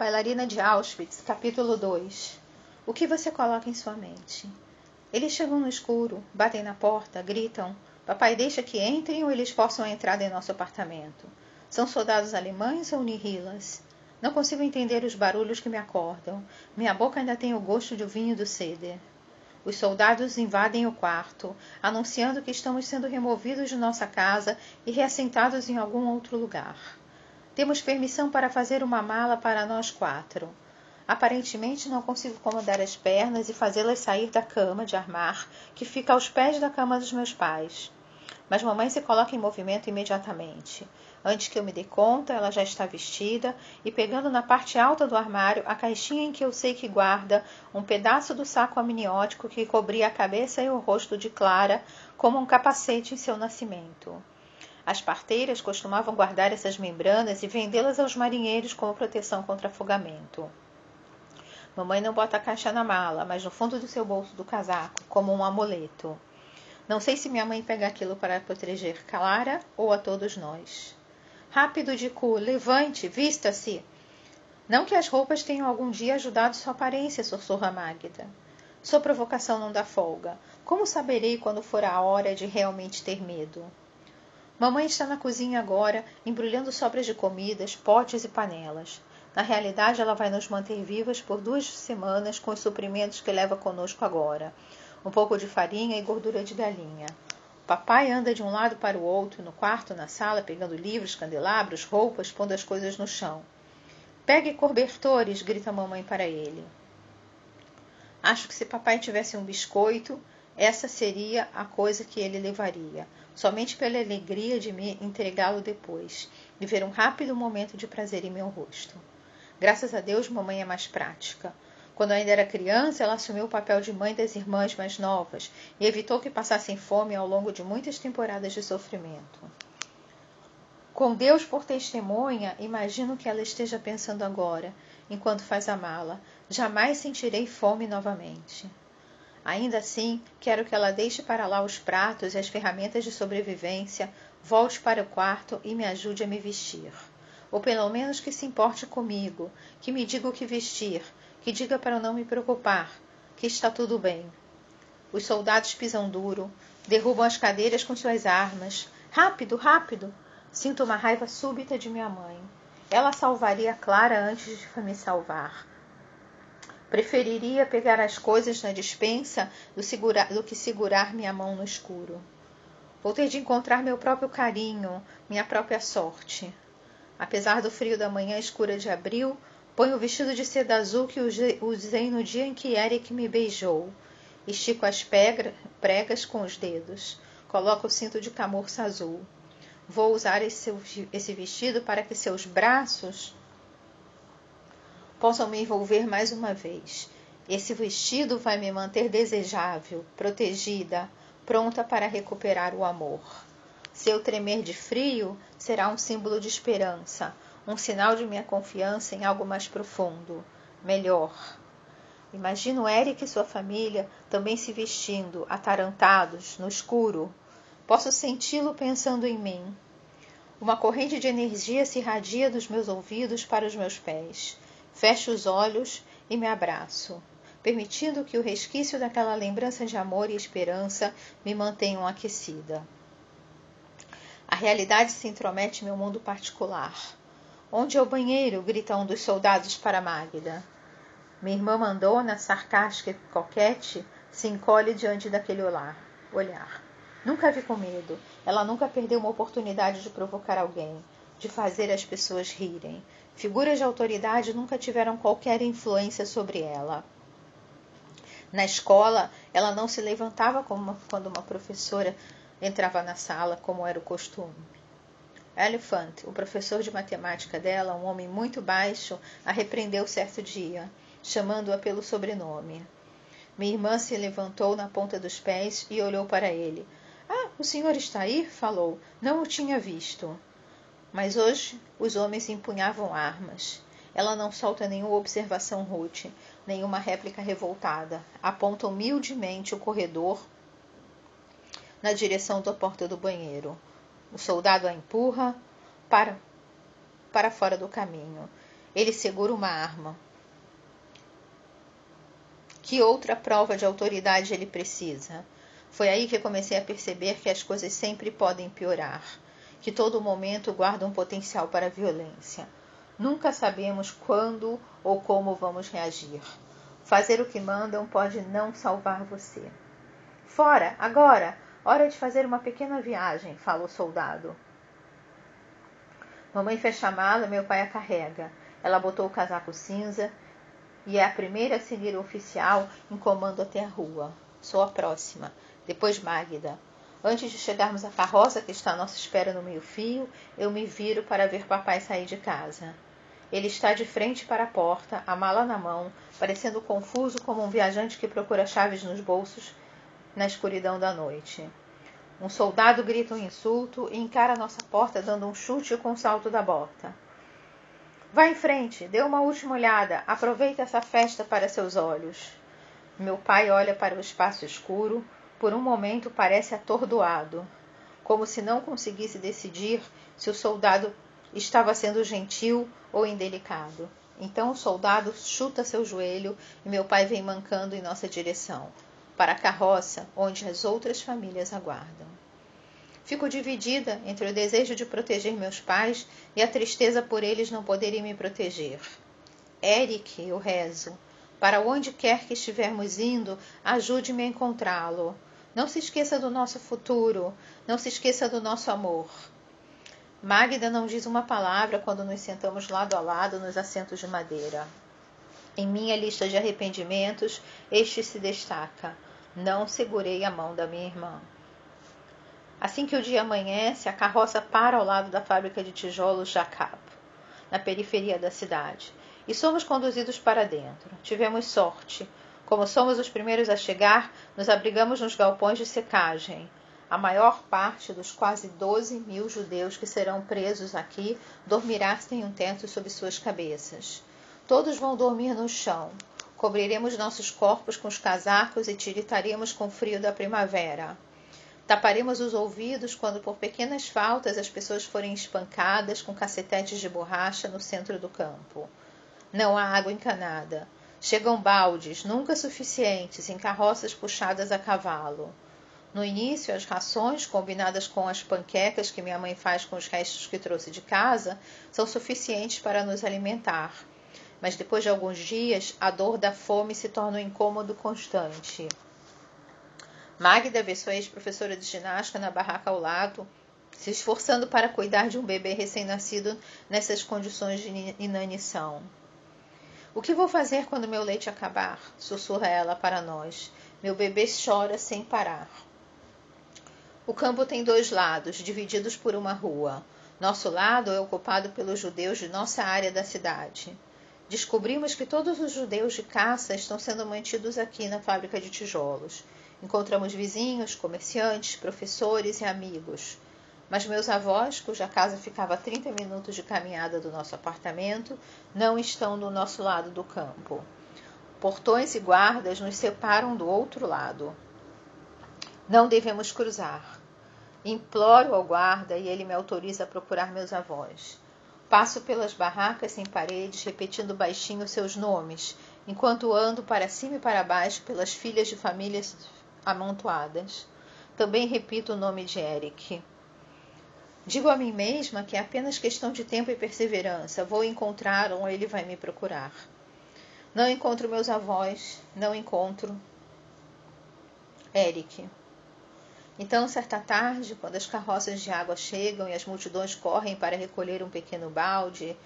bailarina de Auschwitz, capítulo 2. O que você coloca em sua mente? Eles chegam no escuro, batem na porta, gritam: Papai deixa que entrem ou eles forçam a entrada em nosso apartamento. São soldados alemães ou nihillas? Não consigo entender os barulhos que me acordam. Minha boca ainda tem o gosto de vinho do ceder. Os soldados invadem o quarto, anunciando que estamos sendo removidos de nossa casa e reassentados em algum outro lugar. Temos permissão para fazer uma mala para nós quatro. Aparentemente não consigo acomodar as pernas e fazê-las sair da cama de armar que fica aos pés da cama dos meus pais. Mas mamãe se coloca em movimento imediatamente. Antes que eu me dê conta, ela já está vestida e pegando na parte alta do armário a caixinha em que eu sei que guarda um pedaço do saco amniótico que cobria a cabeça e o rosto de Clara como um capacete em seu nascimento. As parteiras costumavam guardar essas membranas e vendê-las aos marinheiros como proteção contra afogamento. Mamãe não bota a caixa na mala, mas no fundo do seu bolso do casaco, como um amuleto. Não sei se minha mãe pega aquilo para proteger Clara ou a todos nós. Rápido, Dicu, levante, vista-se. Não que as roupas tenham algum dia ajudado sua aparência, sussurra Magda. Sua provocação não dá folga. Como saberei quando for a hora de realmente ter medo? Mamãe está na cozinha agora, embrulhando sobras de comidas, potes e panelas. Na realidade, ela vai nos manter vivas por duas semanas com os suprimentos que leva conosco agora: um pouco de farinha e gordura de galinha. Papai anda de um lado para o outro, no quarto, na sala, pegando livros, candelabros, roupas, pondo as coisas no chão. Pegue cobertores, grita mamãe para ele. Acho que se papai tivesse um biscoito, essa seria a coisa que ele levaria somente pela alegria de me entregá-lo depois e ver um rápido momento de prazer em meu rosto. Graças a Deus, mamãe é mais prática. Quando ainda era criança, ela assumiu o papel de mãe das irmãs mais novas e evitou que passassem fome ao longo de muitas temporadas de sofrimento. Com Deus por testemunha, imagino que ela esteja pensando agora, enquanto faz a mala: jamais sentirei fome novamente. Ainda assim, quero que ela deixe para lá os pratos e as ferramentas de sobrevivência, volte para o quarto e me ajude a me vestir. Ou pelo menos que se importe comigo, que me diga o que vestir, que diga para não me preocupar, que está tudo bem. Os soldados pisam duro, derrubam as cadeiras com suas armas. Rápido, rápido! Sinto uma raiva súbita de minha mãe. Ela salvaria Clara antes de me salvar. Preferiria pegar as coisas na dispensa do, segura, do que segurar minha mão no escuro. Vou ter de encontrar meu próprio carinho, minha própria sorte. Apesar do frio da manhã escura de abril, ponho o vestido de seda azul que usei no dia em que Eric me beijou. Estico as pregas com os dedos. Coloco o cinto de camurça azul. Vou usar esse, esse vestido para que seus braços possam me envolver mais uma vez. Esse vestido vai me manter desejável, protegida, pronta para recuperar o amor. Seu tremer de frio será um símbolo de esperança, um sinal de minha confiança em algo mais profundo, melhor. Imagino Eric e sua família também se vestindo, atarantados, no escuro. Posso senti-lo pensando em mim. Uma corrente de energia se irradia dos meus ouvidos para os meus pés. Fecho os olhos e me abraço, permitindo que o resquício daquela lembrança de amor e esperança me mantenham aquecida. A realidade se intromete em meu mundo particular. Onde é o banheiro? grita um dos soldados para Magda. Minha irmã Mandona, sarcástica e coquete, se encolhe diante daquele olhar. olhar. Nunca vi com medo. Ela nunca perdeu uma oportunidade de provocar alguém, de fazer as pessoas rirem. Figuras de autoridade nunca tiveram qualquer influência sobre ela. Na escola, ela não se levantava uma, quando uma professora entrava na sala, como era o costume. Elephant, o professor de matemática dela, um homem muito baixo, a repreendeu certo dia, chamando-a pelo sobrenome. Minha irmã se levantou na ponta dos pés e olhou para ele. Ah, o senhor está aí? falou. Não o tinha visto. Mas hoje os homens empunhavam armas. Ela não solta nenhuma observação rude, nenhuma réplica revoltada. Aponta humildemente o corredor na direção da porta do banheiro. O soldado a empurra para, para fora do caminho. Ele segura uma arma. Que outra prova de autoridade ele precisa? Foi aí que comecei a perceber que as coisas sempre podem piorar, que todo momento guarda um potencial para a violência. Nunca sabemos quando ou como vamos reagir. Fazer o que mandam pode não salvar você. Fora, agora! Hora de fazer uma pequena viagem, fala o soldado. Mamãe fecha a mala, meu pai a carrega. Ela botou o casaco cinza e é a primeira a seguir o oficial em comando até a rua. Sou a próxima. Depois Magda. Antes de chegarmos à carroça que está à nossa espera no meio-fio, eu me viro para ver papai sair de casa. Ele está de frente para a porta, a mala na mão, parecendo confuso como um viajante que procura chaves nos bolsos na escuridão da noite. Um soldado grita um insulto e encara nossa porta dando um chute com o salto da bota. Vá em frente, dê uma última olhada, aproveite essa festa para seus olhos. Meu pai olha para o espaço escuro, por um momento parece atordoado, como se não conseguisse decidir se o soldado estava sendo gentil ou indelicado. Então o soldado chuta seu joelho e meu pai vem mancando em nossa direção, para a carroça onde as outras famílias aguardam. Fico dividida entre o desejo de proteger meus pais e a tristeza por eles não poderem me proteger. Eric, eu rezo, para onde quer que estivermos indo, ajude-me a encontrá-lo. Não se esqueça do nosso futuro, não se esqueça do nosso amor. Magda não diz uma palavra quando nos sentamos lado a lado nos assentos de madeira. Em minha lista de arrependimentos, este se destaca. Não segurei a mão da minha irmã. Assim que o dia amanhece, a carroça para ao lado da fábrica de tijolos Jacapo, na periferia da cidade, e somos conduzidos para dentro. Tivemos sorte. Como somos os primeiros a chegar, nos abrigamos nos galpões de secagem. A maior parte dos quase 12 mil judeus que serão presos aqui dormirá sem um teto sobre suas cabeças. Todos vão dormir no chão. Cobriremos nossos corpos com os casacos e tiritaremos com o frio da primavera. Taparemos os ouvidos quando, por pequenas faltas, as pessoas forem espancadas com cacetetes de borracha no centro do campo. Não há água encanada. Chegam baldes, nunca suficientes, em carroças puxadas a cavalo. No início, as rações, combinadas com as panquecas que minha mãe faz com os restos que trouxe de casa, são suficientes para nos alimentar. Mas depois de alguns dias, a dor da fome se torna um incômodo constante. Magda vê sua ex-professora de ginástica na barraca ao lado, se esforçando para cuidar de um bebê recém-nascido nessas condições de inanição. O que vou fazer quando meu leite acabar? sussurra ela para nós. Meu bebê chora sem parar. O campo tem dois lados, divididos por uma rua. Nosso lado é ocupado pelos judeus de nossa área da cidade. Descobrimos que todos os judeus de caça estão sendo mantidos aqui na fábrica de tijolos. Encontramos vizinhos, comerciantes, professores e amigos. Mas meus avós, cuja casa ficava a 30 minutos de caminhada do nosso apartamento, não estão do nosso lado do campo. Portões e guardas nos separam do outro lado. Não devemos cruzar. Imploro ao guarda e ele me autoriza a procurar meus avós. Passo pelas barracas sem paredes, repetindo baixinho seus nomes, enquanto ando para cima e para baixo pelas filhas de famílias amontoadas. Também repito o nome de Eric. Digo a mim mesma que é apenas questão de tempo e perseverança. Vou encontrar ou ele vai me procurar. Não encontro meus avós, não encontro Eric. Então, certa tarde, quando as carroças de água chegam e as multidões correm para recolher um pequeno balde,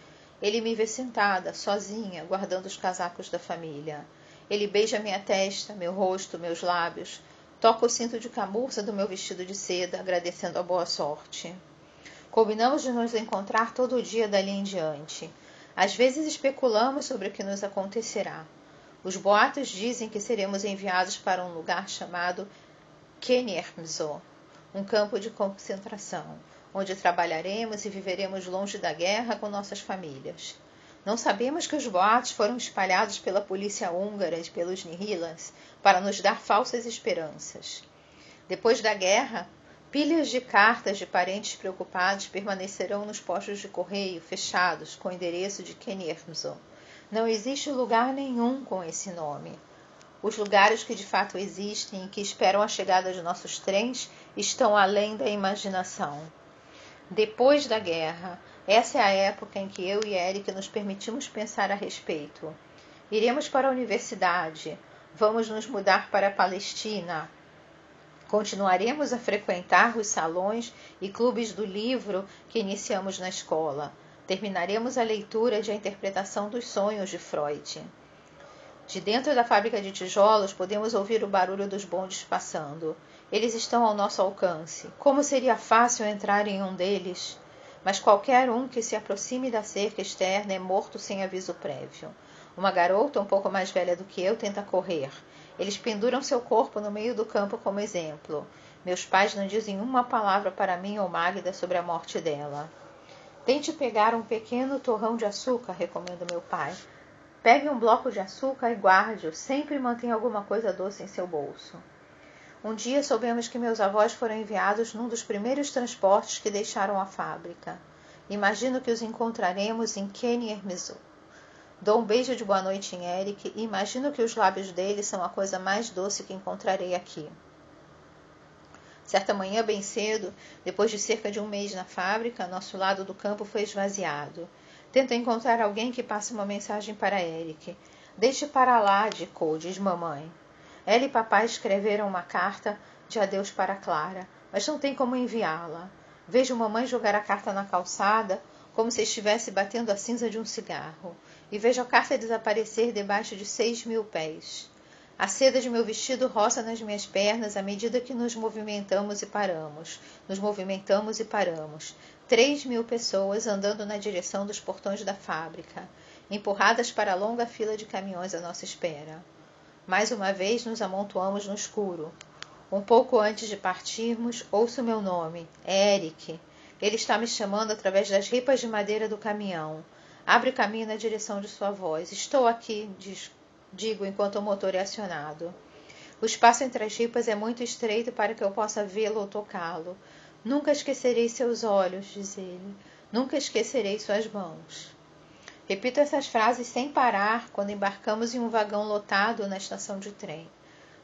ele me vê sentada, sozinha, guardando os casacos da família. Ele beija minha testa, meu rosto, meus lábios, toca o cinto de camurça do meu vestido de seda, agradecendo a boa sorte. Combinamos de nos encontrar todo dia dali em diante. Às vezes especulamos sobre o que nos acontecerá. Os boatos dizem que seremos enviados para um lugar chamado Keniermzo, um campo de concentração, onde trabalharemos e viveremos longe da guerra com nossas famílias. Não sabemos que os boatos foram espalhados pela polícia húngara e pelos Nihilas para nos dar falsas esperanças. Depois da guerra, Pilhas de cartas de parentes preocupados permanecerão nos postos de correio fechados com o endereço de Kenny Emerson. Não existe lugar nenhum com esse nome. Os lugares que de fato existem e que esperam a chegada de nossos trens estão além da imaginação. Depois da guerra, essa é a época em que eu e Eric nos permitimos pensar a respeito. Iremos para a universidade, vamos nos mudar para a Palestina. Continuaremos a frequentar os salões e clubes do livro que iniciamos na escola. Terminaremos a leitura de A Interpretação dos Sonhos de Freud. De dentro da fábrica de tijolos podemos ouvir o barulho dos bondes passando. Eles estão ao nosso alcance. Como seria fácil entrar em um deles? Mas qualquer um que se aproxime da cerca externa é morto sem aviso prévio. Uma garota um pouco mais velha do que eu tenta correr. Eles penduram seu corpo no meio do campo como exemplo. Meus pais não dizem uma palavra para mim ou Magda sobre a morte dela. Tente pegar um pequeno torrão de açúcar, recomenda meu pai. Pegue um bloco de açúcar e guarde-o. Sempre mantenha alguma coisa doce em seu bolso. Um dia soubemos que meus avós foram enviados num dos primeiros transportes que deixaram a fábrica. Imagino que os encontraremos em Kenny Hermizu. Dou um beijo de boa noite em Eric e imagino que os lábios dele são a coisa mais doce que encontrarei aqui. Certa manhã, bem cedo, depois de cerca de um mês na fábrica, nosso lado do campo foi esvaziado. Tento encontrar alguém que passe uma mensagem para Eric. Deixe para lá, Dicou, diz mamãe. Ela e papai escreveram uma carta de adeus para Clara, mas não tem como enviá-la. Vejo mamãe jogar a carta na calçada, como se estivesse batendo a cinza de um cigarro, e vejo a carta desaparecer debaixo de seis mil pés. A seda de meu vestido roça nas minhas pernas à medida que nos movimentamos e paramos. Nos movimentamos e paramos. Três mil pessoas andando na direção dos portões da fábrica, empurradas para a longa fila de caminhões à nossa espera. Mais uma vez nos amontoamos no escuro. Um pouco antes de partirmos, ouço meu nome, Eric. Ele está me chamando através das ripas de madeira do caminhão. Abre caminho na direção de sua voz. Estou aqui, diz digo enquanto o motor é acionado. O espaço entre as ripas é muito estreito para que eu possa vê-lo ou tocá-lo. Nunca esquecerei seus olhos, diz ele. Nunca esquecerei suas mãos. Repito essas frases sem parar quando embarcamos em um vagão lotado na estação de trem.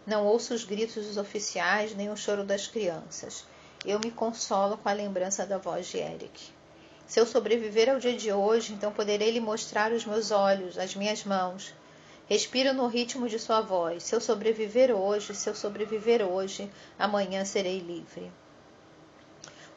Não ouço os gritos dos oficiais nem o choro das crianças. Eu me consolo com a lembrança da voz de Eric. Se eu sobreviver ao dia de hoje, então poderei lhe mostrar os meus olhos, as minhas mãos, Respiro no ritmo de sua voz. Se eu sobreviver hoje, se eu sobreviver hoje, amanhã serei livre.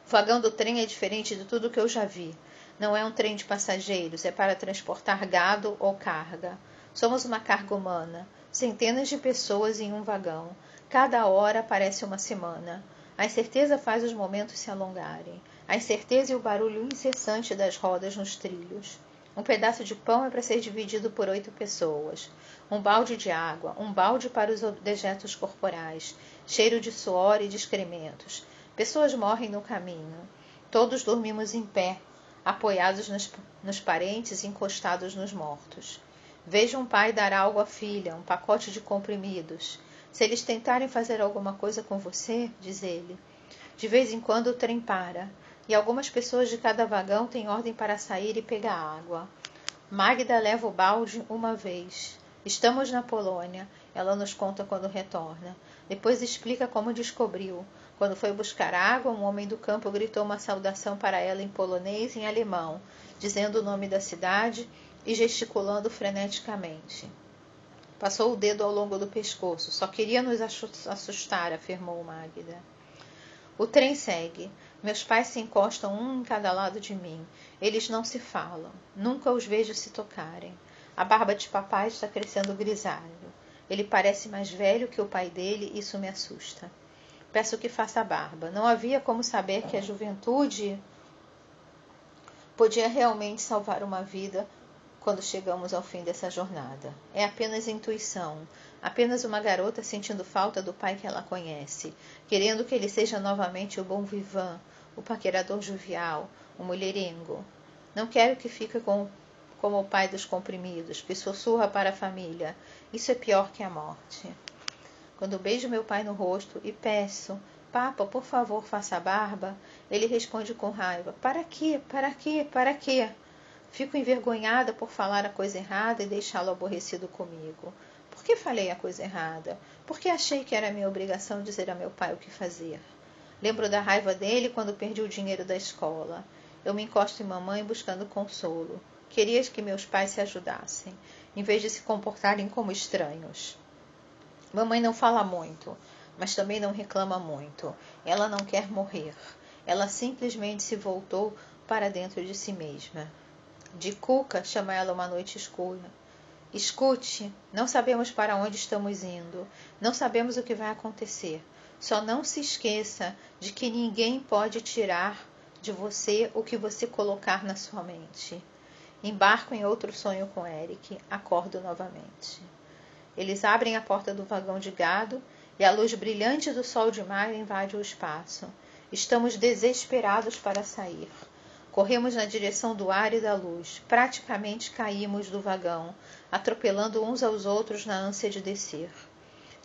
O vagão do trem é diferente de tudo que eu já vi. Não é um trem de passageiros, é para transportar gado ou carga. Somos uma carga humana, centenas de pessoas em um vagão. Cada hora parece uma semana. A incerteza faz os momentos se alongarem. A incerteza e o barulho incessante das rodas nos trilhos. Um pedaço de pão é para ser dividido por oito pessoas. Um balde de água, um balde para os dejetos corporais, cheiro de suor e de excrementos. Pessoas morrem no caminho. Todos dormimos em pé, apoiados nos, nos parentes e encostados nos mortos. Vejo um pai dar algo à filha, um pacote de comprimidos. Se eles tentarem fazer alguma coisa com você, diz ele. De vez em quando o trem para e algumas pessoas de cada vagão têm ordem para sair e pegar água. Magda leva o balde uma vez. Estamos na Polônia, ela nos conta quando retorna. Depois explica como descobriu. Quando foi buscar água, um homem do campo gritou uma saudação para ela em polonês e em alemão, dizendo o nome da cidade e gesticulando freneticamente. Passou o dedo ao longo do pescoço. Só queria nos assustar, afirmou Magda. O trem segue. Meus pais se encostam um em cada lado de mim. Eles não se falam. Nunca os vejo se tocarem. A barba de papai está crescendo grisalho. Ele parece mais velho que o pai dele, isso me assusta. Peço que faça a barba. Não havia como saber que a juventude podia realmente salvar uma vida quando chegamos ao fim dessa jornada. É apenas intuição, apenas uma garota sentindo falta do pai que ela conhece, querendo que ele seja novamente o bom vivant, o paquerador jovial, o mulherengo. Não quero que fique com, como o pai dos comprimidos, que sussurra para a família. Isso é pior que a morte. Quando beijo meu pai no rosto e peço, Papa, por favor, faça a barba, ele responde com raiva: Para quê? Para quê? Para quê? Fico envergonhada por falar a coisa errada e deixá-lo aborrecido comigo. Por que falei a coisa errada? Porque achei que era minha obrigação dizer a meu pai o que fazer. Lembro da raiva dele quando perdi o dinheiro da escola. Eu me encosto em mamãe buscando consolo. Queria que meus pais se ajudassem, em vez de se comportarem como estranhos. Mamãe não fala muito, mas também não reclama muito. Ela não quer morrer. Ela simplesmente se voltou para dentro de si mesma. De Cuca chama ela uma noite escura. Escute, não sabemos para onde estamos indo, não sabemos o que vai acontecer. Só não se esqueça de que ninguém pode tirar de você o que você colocar na sua mente. Embarco em outro sonho com Eric, acordo novamente. Eles abrem a porta do vagão de gado e a luz brilhante do sol de maio invade o espaço. Estamos desesperados para sair. Corremos na direção do ar e da luz. Praticamente caímos do vagão, atropelando uns aos outros na ânsia de descer.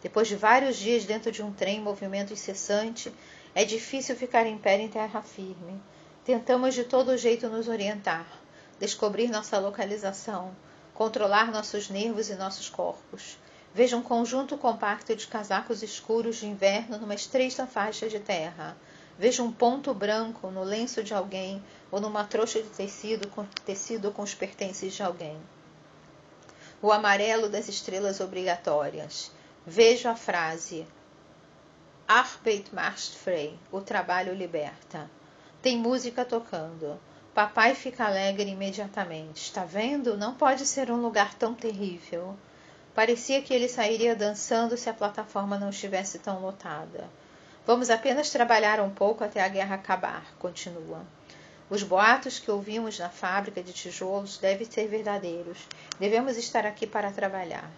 Depois de vários dias dentro de um trem em movimento incessante, é difícil ficar em pé em terra firme. Tentamos de todo jeito nos orientar, descobrir nossa localização, controlar nossos nervos e nossos corpos. Veja um conjunto compacto de casacos escuros de inverno numa estreita faixa de terra. Veja um ponto branco no lenço de alguém ou numa trouxa de tecido com, tecido com os pertences de alguém. O amarelo das estrelas obrigatórias. Vejo a frase Arbeit macht frei, o trabalho liberta. Tem música tocando. Papai fica alegre imediatamente. Está vendo? Não pode ser um lugar tão terrível. Parecia que ele sairia dançando se a plataforma não estivesse tão lotada. Vamos apenas trabalhar um pouco até a guerra acabar, continua. Os boatos que ouvimos na fábrica de tijolos devem ser verdadeiros. Devemos estar aqui para trabalhar.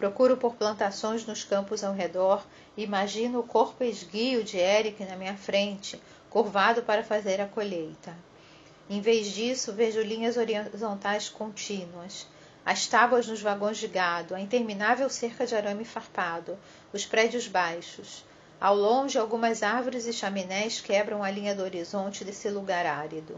Procuro por plantações nos campos ao redor e imagino o corpo esguio de Eric na minha frente, curvado para fazer a colheita. Em vez disso, vejo linhas horizontais contínuas, as tábuas nos vagões de gado, a interminável cerca de arame farpado, os prédios baixos, ao longe, algumas árvores e chaminés quebram a linha do horizonte desse lugar árido.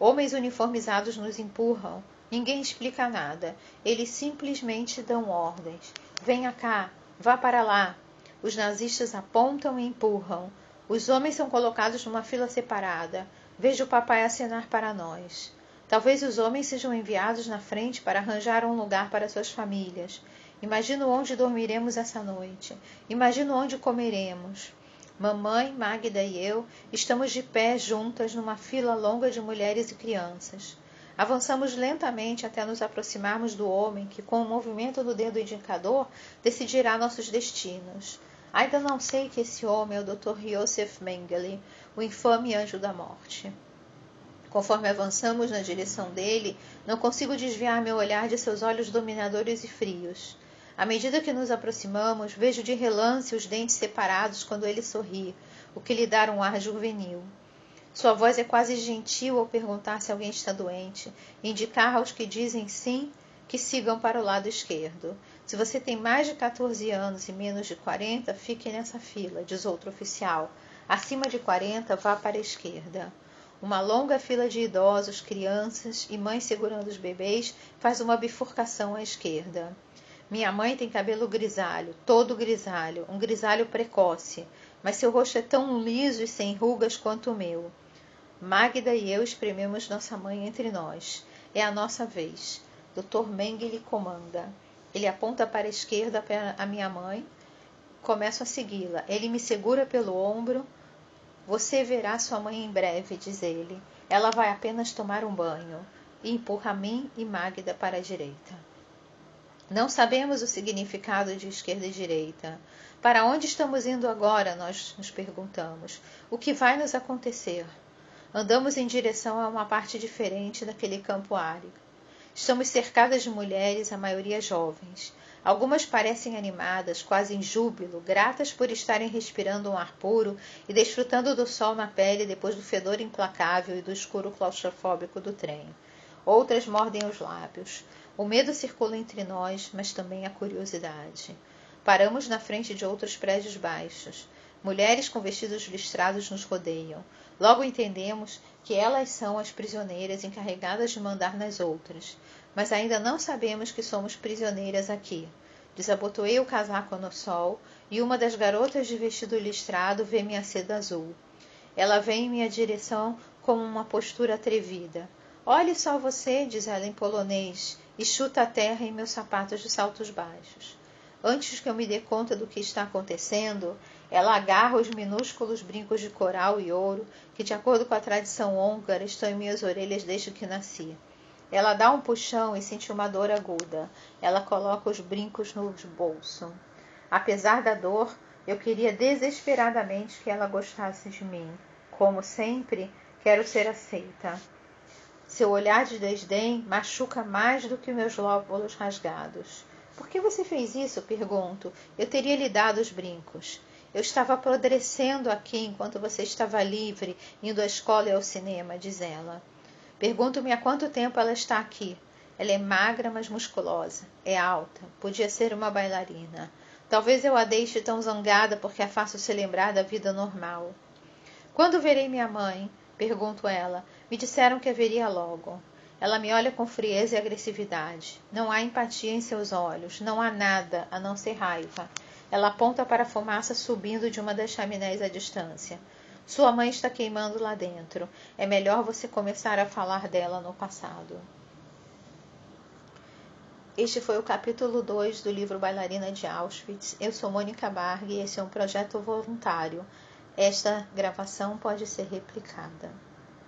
Homens uniformizados nos empurram. Ninguém explica nada. Eles simplesmente dão ordens. Venha cá, vá para lá. Os nazistas apontam e empurram. Os homens são colocados numa fila separada. Vejo o papai acenar para nós. Talvez os homens sejam enviados na frente para arranjar um lugar para suas famílias. Imagino onde dormiremos essa noite. Imagino onde comeremos. Mamãe, Magda e eu estamos de pé juntas numa fila longa de mulheres e crianças. Avançamos lentamente até nos aproximarmos do homem que, com o movimento do dedo indicador, decidirá nossos destinos. Ainda não sei que esse homem é o Dr. Yosef Mengele, o infame anjo da morte. Conforme avançamos na direção dele, não consigo desviar meu olhar de seus olhos dominadores e frios. À medida que nos aproximamos, vejo de relance os dentes separados quando ele sorri, o que lhe dá um ar juvenil. Sua voz é quase gentil ao perguntar se alguém está doente, indicar aos que dizem sim que sigam para o lado esquerdo. Se você tem mais de 14 anos e menos de 40, fique nessa fila, diz outro oficial. Acima de 40, vá para a esquerda. Uma longa fila de idosos, crianças e mães segurando os bebês faz uma bifurcação à esquerda. Minha mãe tem cabelo grisalho, todo grisalho, um grisalho precoce, mas seu rosto é tão liso e sem rugas quanto o meu. Magda e eu esprememos nossa mãe entre nós. É a nossa vez. Dr. Mengele comanda. Ele aponta para a esquerda a minha mãe. Começo a segui-la. Ele me segura pelo ombro. Você verá sua mãe em breve, diz ele. Ela vai apenas tomar um banho. E empurra mim e Magda para a direita. Não sabemos o significado de esquerda e direita. Para onde estamos indo agora? Nós nos perguntamos. O que vai nos acontecer? Andamos em direção a uma parte diferente daquele campo árido. Estamos cercadas de mulheres, a maioria jovens. Algumas parecem animadas, quase em júbilo, gratas por estarem respirando um ar puro e desfrutando do sol na pele depois do fedor implacável e do escuro claustrofóbico do trem. Outras mordem os lábios. O medo circula entre nós, mas também a curiosidade. Paramos na frente de outros prédios baixos. Mulheres com vestidos listrados nos rodeiam. Logo entendemos que elas são as prisioneiras encarregadas de mandar nas outras. Mas ainda não sabemos que somos prisioneiras aqui. Desabotoei o casaco no sol e uma das garotas de vestido listrado vê minha seda azul. Ela vem em minha direção com uma postura atrevida. Olhe só você, diz ela em polonês, e chuta a terra em meus sapatos de saltos baixos. Antes que eu me dê conta do que está acontecendo, ela agarra os minúsculos brincos de coral e ouro que, de acordo com a tradição húngara, estão em minhas orelhas desde que nasci. Ela dá um puxão e sente uma dor aguda. Ela coloca os brincos no bolso. Apesar da dor, eu queria desesperadamente que ela gostasse de mim. Como sempre, quero ser aceita. Seu olhar de desdém machuca mais do que meus lóbulos rasgados. Por que você fez isso? pergunto. Eu teria lhe dado os brincos. Eu estava apodrecendo aqui enquanto você estava livre, indo à escola e ao cinema, diz ela. Pergunto-me há quanto tempo ela está aqui. Ela é magra, mas musculosa. É alta. Podia ser uma bailarina. Talvez eu a deixe tão zangada porque a faço se lembrar da vida normal. Quando verei minha mãe? Pergunto ela. Me disseram que haveria logo. Ela me olha com frieza e agressividade. Não há empatia em seus olhos, não há nada a não ser raiva. Ela aponta para a fumaça subindo de uma das chaminés à distância. Sua mãe está queimando lá dentro. É melhor você começar a falar dela no passado. Este foi o capítulo 2 do livro Bailarina de Auschwitz. Eu sou Mônica Barg e esse é um projeto voluntário. Esta gravação pode ser replicada.